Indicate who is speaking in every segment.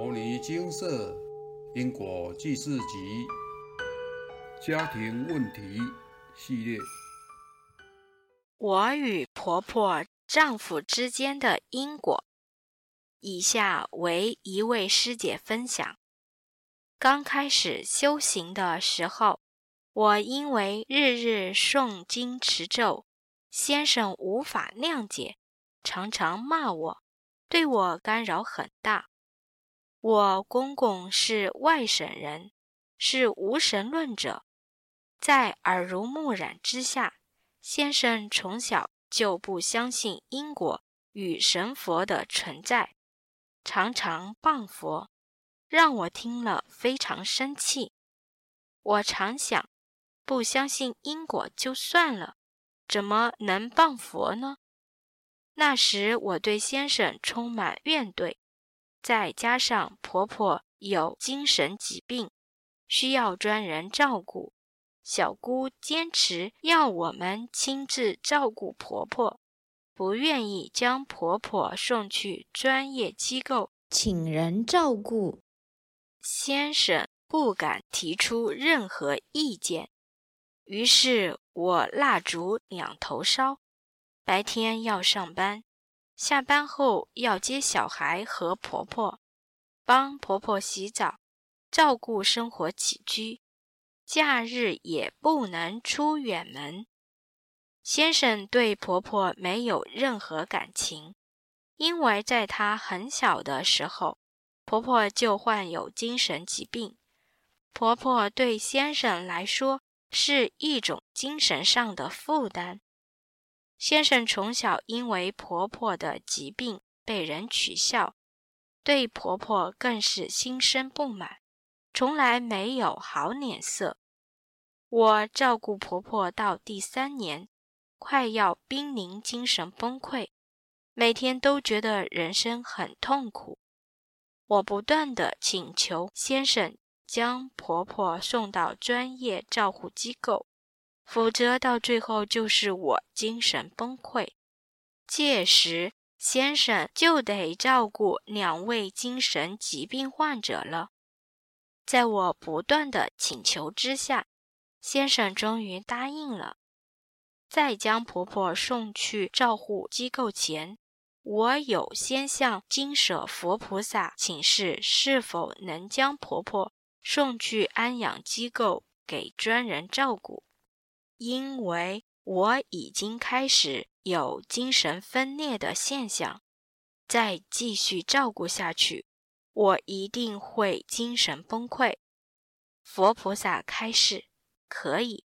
Speaker 1: 摩尼金色因果记事集家庭问题系列。
Speaker 2: 我与婆婆、丈夫之间的因果。以下为一位师姐分享：刚开始修行的时候，我因为日日诵经持咒，先生无法谅解，常常骂我，对我干扰很大。我公公是外省人，是无神论者，在耳濡目染之下，先生从小就不相信因果与神佛的存在，常常谤佛，让我听了非常生气。我常想，不相信因果就算了，怎么能谤佛呢？那时我对先生充满怨怼。再加上婆婆有精神疾病，需要专人照顾，小姑坚持要我们亲自照顾婆婆，不愿意将婆婆送去专业机构请人照顾。先生不敢提出任何意见，于是我蜡烛两头烧，白天要上班。下班后要接小孩和婆婆，帮婆婆洗澡，照顾生活起居。假日也不能出远门。先生对婆婆没有任何感情，因为在她很小的时候，婆婆就患有精神疾病。婆婆对先生来说是一种精神上的负担。先生从小因为婆婆的疾病被人取笑，对婆婆更是心生不满，从来没有好脸色。我照顾婆婆到第三年，快要濒临精神崩溃，每天都觉得人生很痛苦。我不断的请求先生将婆婆送到专业照护机构。否则，到最后就是我精神崩溃。届时，先生就得照顾两位精神疾病患者了。在我不断的请求之下，先生终于答应了。在将婆婆送去照护机构前，我有先向金舍佛菩萨请示，是否能将婆婆送去安养机构给专人照顾。因为我已经开始有精神分裂的现象，再继续照顾下去，我一定会精神崩溃。佛菩萨开示，可以，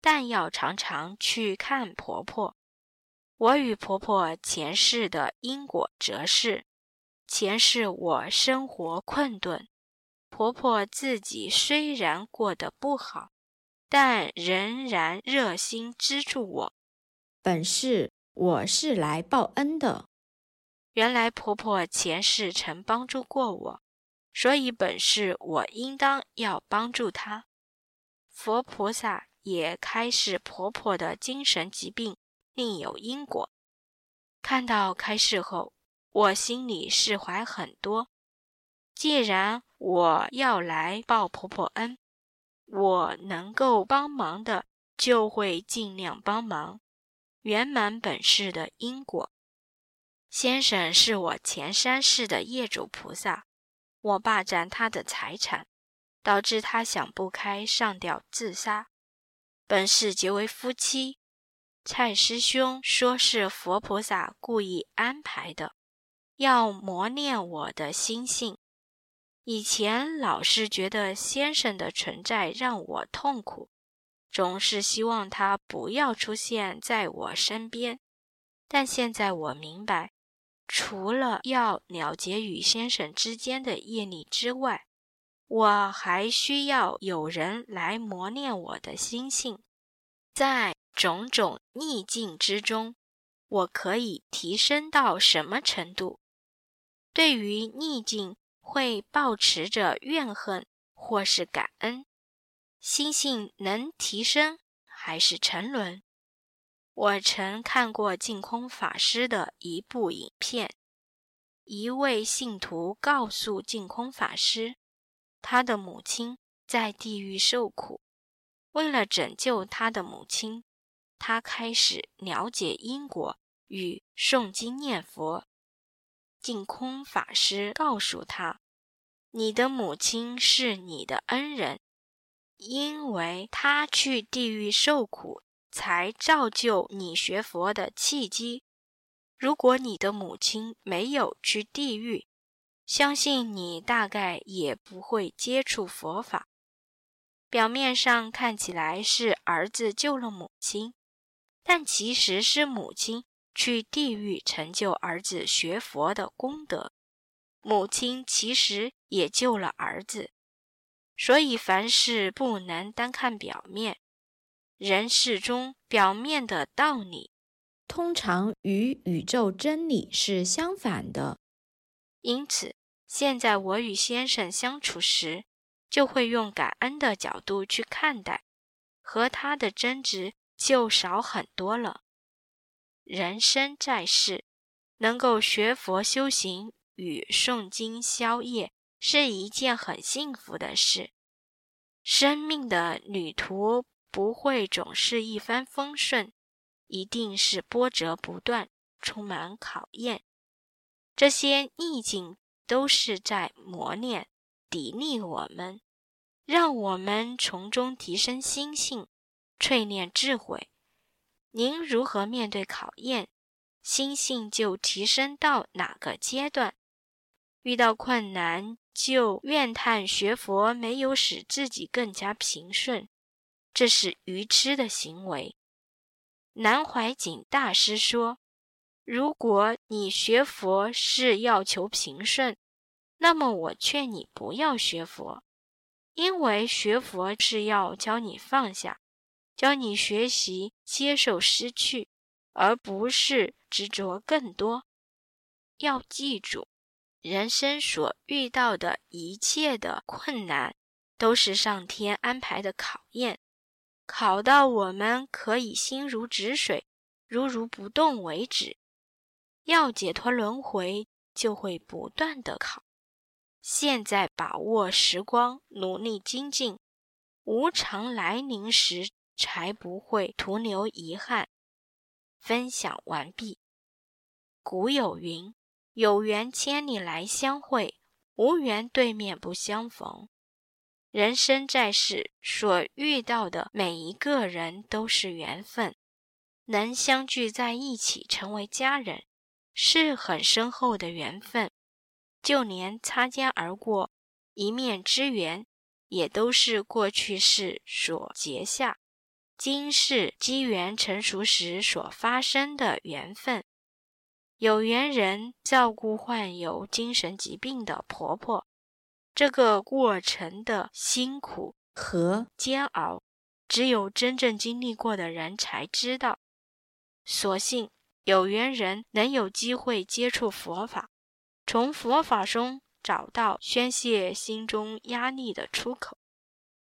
Speaker 2: 但要常常去看婆婆。我与婆婆前世的因果则是：前世我生活困顿，婆婆自己虽然过得不好。但仍然热心资助我。本是我是来报恩的。原来婆婆前世曾帮助过我，所以本是我应当要帮助她。佛菩萨也开示婆婆的精神疾病另有因果。看到开示后，我心里释怀很多。既然我要来报婆婆恩。我能够帮忙的，就会尽量帮忙，圆满本世的因果。先生是我前三世的业主菩萨，我霸占他的财产，导致他想不开上吊自杀。本世结为夫妻，蔡师兄说是佛菩萨故意安排的，要磨练我的心性。以前老是觉得先生的存在让我痛苦，总是希望他不要出现在我身边。但现在我明白，除了要了结与先生之间的业力之外，我还需要有人来磨练我的心性。在种种逆境之中，我可以提升到什么程度？对于逆境。会抱持着怨恨或是感恩，心性能提升还是沉沦？我曾看过净空法师的一部影片，一位信徒告诉净空法师，他的母亲在地狱受苦。为了拯救他的母亲，他开始了解因果与诵经念佛。净空法师告诉他：“你的母亲是你的恩人，因为她去地狱受苦，才造就你学佛的契机。”如果你的母亲没有去地狱，相信你大概也不会接触佛法。表面上看起来是儿子救了母亲，但其实是母亲去地狱成就儿子学佛的功德。母亲其实也救了儿子，所以凡事不能单看表面，人世中表面的道理。
Speaker 3: 通常与宇宙真理是相反的，
Speaker 2: 因此，现在我与先生相处时，就会用感恩的角度去看待，和他的争执就少很多了。人生在世，能够学佛修行与诵经消业，是一件很幸福的事。生命的旅途不会总是一帆风顺。一定是波折不断，充满考验。这些逆境都是在磨练、砥砺我们，让我们从中提升心性、淬炼智慧。您如何面对考验，心性就提升到哪个阶段。遇到困难就怨叹学佛没有使自己更加平顺，这是愚痴的行为。南怀瑾大师说：“如果你学佛是要求平顺，那么我劝你不要学佛，因为学佛是要教你放下，教你学习接受失去，而不是执着更多。要记住，人生所遇到的一切的困难，都是上天安排的考验。”考到我们可以心如止水、如如不动为止。要解脱轮回，就会不断的考。现在把握时光，努力精进，无常来临时才不会徒留遗憾。分享完毕。古有云：“有缘千里来相会，无缘对面不相逢。”人生在世，所遇到的每一个人都是缘分，能相聚在一起成为家人，是很深厚的缘分。就连擦肩而过、一面之缘，也都是过去式所结下，今世机缘成熟时所发生的缘分。有缘人照顾患有精神疾病的婆婆。这个过程的辛苦和煎熬，只有真正经历过的人才知道。所幸有缘人能有机会接触佛法，从佛法中找到宣泄心中压力的出口，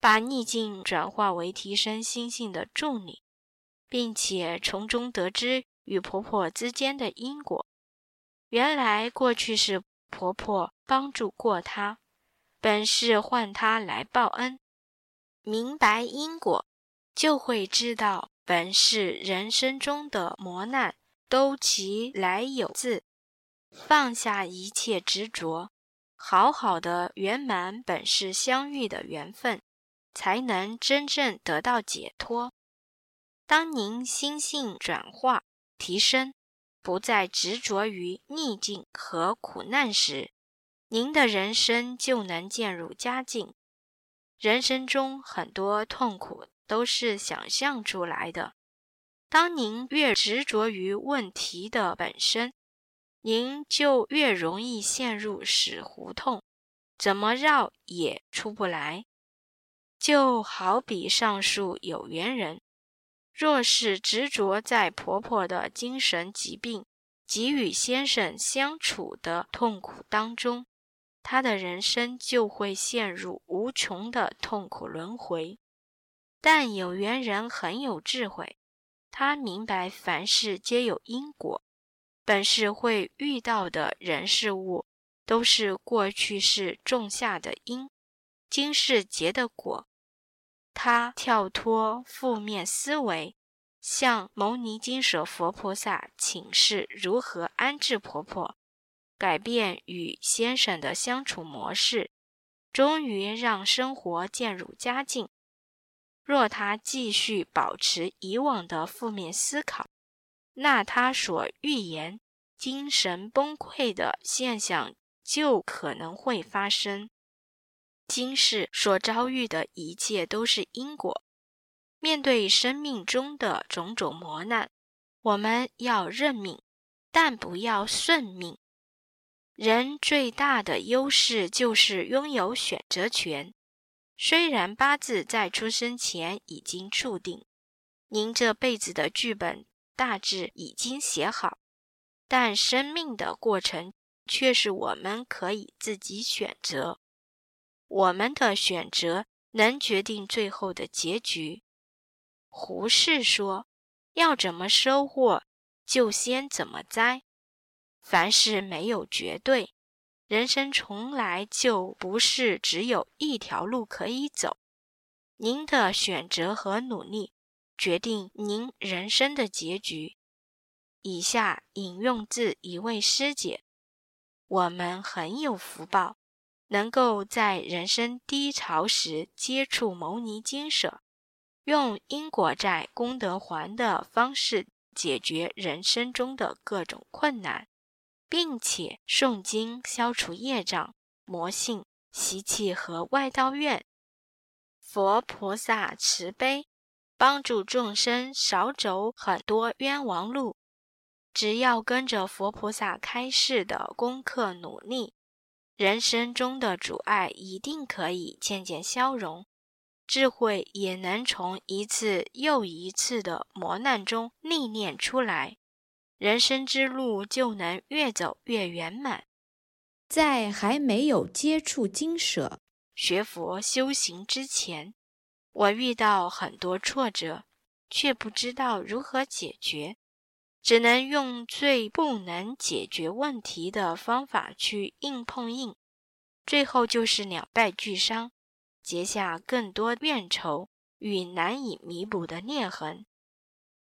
Speaker 2: 把逆境转化为提升心性的助力，并且从中得知与婆婆之间的因果。原来过去是婆婆帮助过她。本是换他来报恩，明白因果，就会知道本是人生中的磨难都其来有自，放下一切执着，好好的圆满本是相遇的缘分，才能真正得到解脱。当您心性转化提升，不再执着于逆境和苦难时，您的人生就能渐入佳境。人生中很多痛苦都是想象出来的。当您越执着于问题的本身，您就越容易陷入死胡同，怎么绕也出不来。就好比上述有缘人，若是执着在婆婆的精神疾病及与先生相处的痛苦当中。他的人生就会陷入无穷的痛苦轮回。但有缘人很有智慧，他明白凡事皆有因果，本是会遇到的人事物，都是过去世种下的因，今世结的果。他跳脱负面思维，向牟尼金舍佛菩萨请示如何安置婆婆，改变与先生的相处模式，终于让生活渐入佳境。若他继续保持以往的负面思考，那他所预言精神崩溃的现象就可能会发生。今世所遭遇的一切都是因果。面对生命中的种种磨难，我们要认命，但不要顺命。人最大的优势就是拥有选择权。虽然八字在出生前已经注定，您这辈子的剧本。大致已经写好，但生命的过程却是我们可以自己选择。我们的选择能决定最后的结局。胡适说：“要怎么收获，就先怎么栽。”凡事没有绝对，人生从来就不是只有一条路可以走。您的选择和努力。决定您人生的结局。以下引用自一位师姐：“我们很有福报，能够在人生低潮时接触牟尼经舍，用因果债功德还的方式解决人生中的各种困难，并且诵经消除业障、魔性、习气和外道怨。佛菩萨慈悲。”帮助众生少走很多冤枉路，只要跟着佛菩萨开示的功课努力，人生中的阻碍一定可以渐渐消融，智慧也能从一次又一次的磨难中历练出来，人生之路就能越走越圆满。
Speaker 3: 在还没有接触经舍、
Speaker 2: 学佛修行之前。我遇到很多挫折，却不知道如何解决，只能用最不能解决问题的方法去硬碰硬，最后就是两败俱伤，结下更多怨仇与难以弥补的裂痕。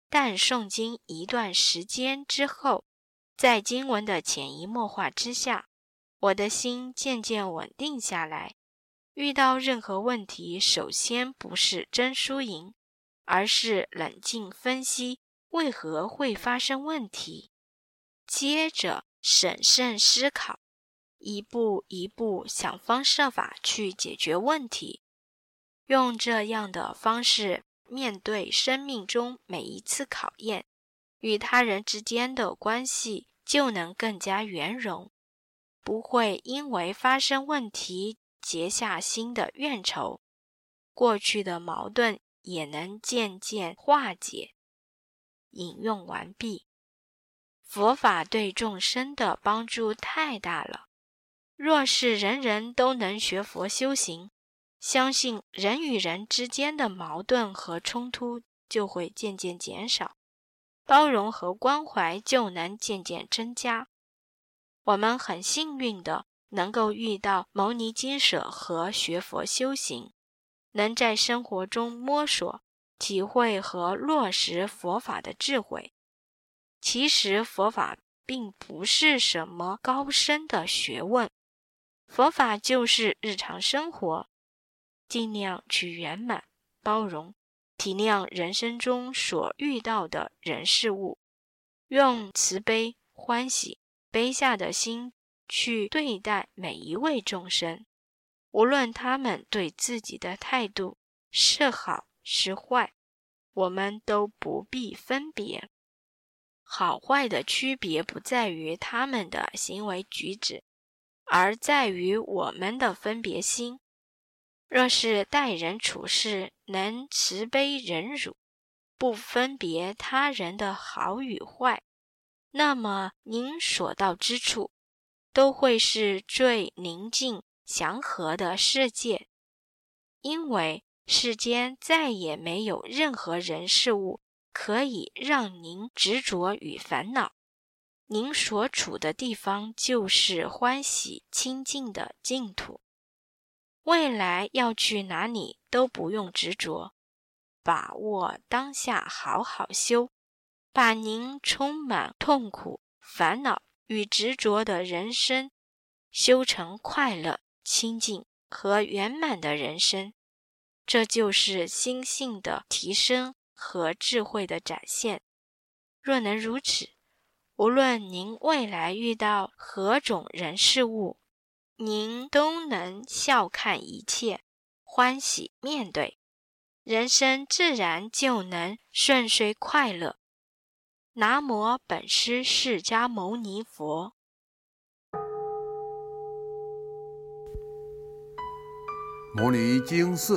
Speaker 2: 但诵经一段时间之后，在经文的潜移默化之下，我的心渐渐稳定下来。遇到任何问题，首先不是争输赢，而是冷静分析为何会发生问题，接着审慎思考，一步一步想方设法去解决问题。用这样的方式面对生命中每一次考验，与他人之间的关系就能更加圆融，不会因为发生问题。结下新的怨仇，过去的矛盾也能渐渐化解。引用完毕。佛法对众生的帮助太大了。若是人人都能学佛修行，相信人与人之间的矛盾和冲突就会渐渐减少，包容和关怀就能渐渐增加。我们很幸运的。能够遇到牟尼金舍和学佛修行，能在生活中摸索、体会和落实佛法的智慧。其实佛法并不是什么高深的学问，佛法就是日常生活，尽量去圆满、包容、体谅人生中所遇到的人事物，用慈悲、欢喜、悲下的心。去对待每一位众生，无论他们对自己的态度是好是坏，我们都不必分别。好坏的区别不在于他们的行为举止，而在于我们的分别心。若是待人处事能慈悲忍辱，不分别他人的好与坏，那么您所到之处。都会是最宁静祥和的世界，因为世间再也没有任何人事物可以让您执着与烦恼。您所处的地方就是欢喜清净的净土。未来要去哪里都不用执着，把握当下，好好修，把您充满痛苦、烦恼与执着的人生修成快乐、清净和圆满的人生。这就是心性的提升和智慧的展现。若能如此，无论您未来遇到何种人事物，您都能笑看一切，欢喜面对，人生自然就能顺遂快乐。南无本师释迦牟尼佛。
Speaker 1: 摩尼经四。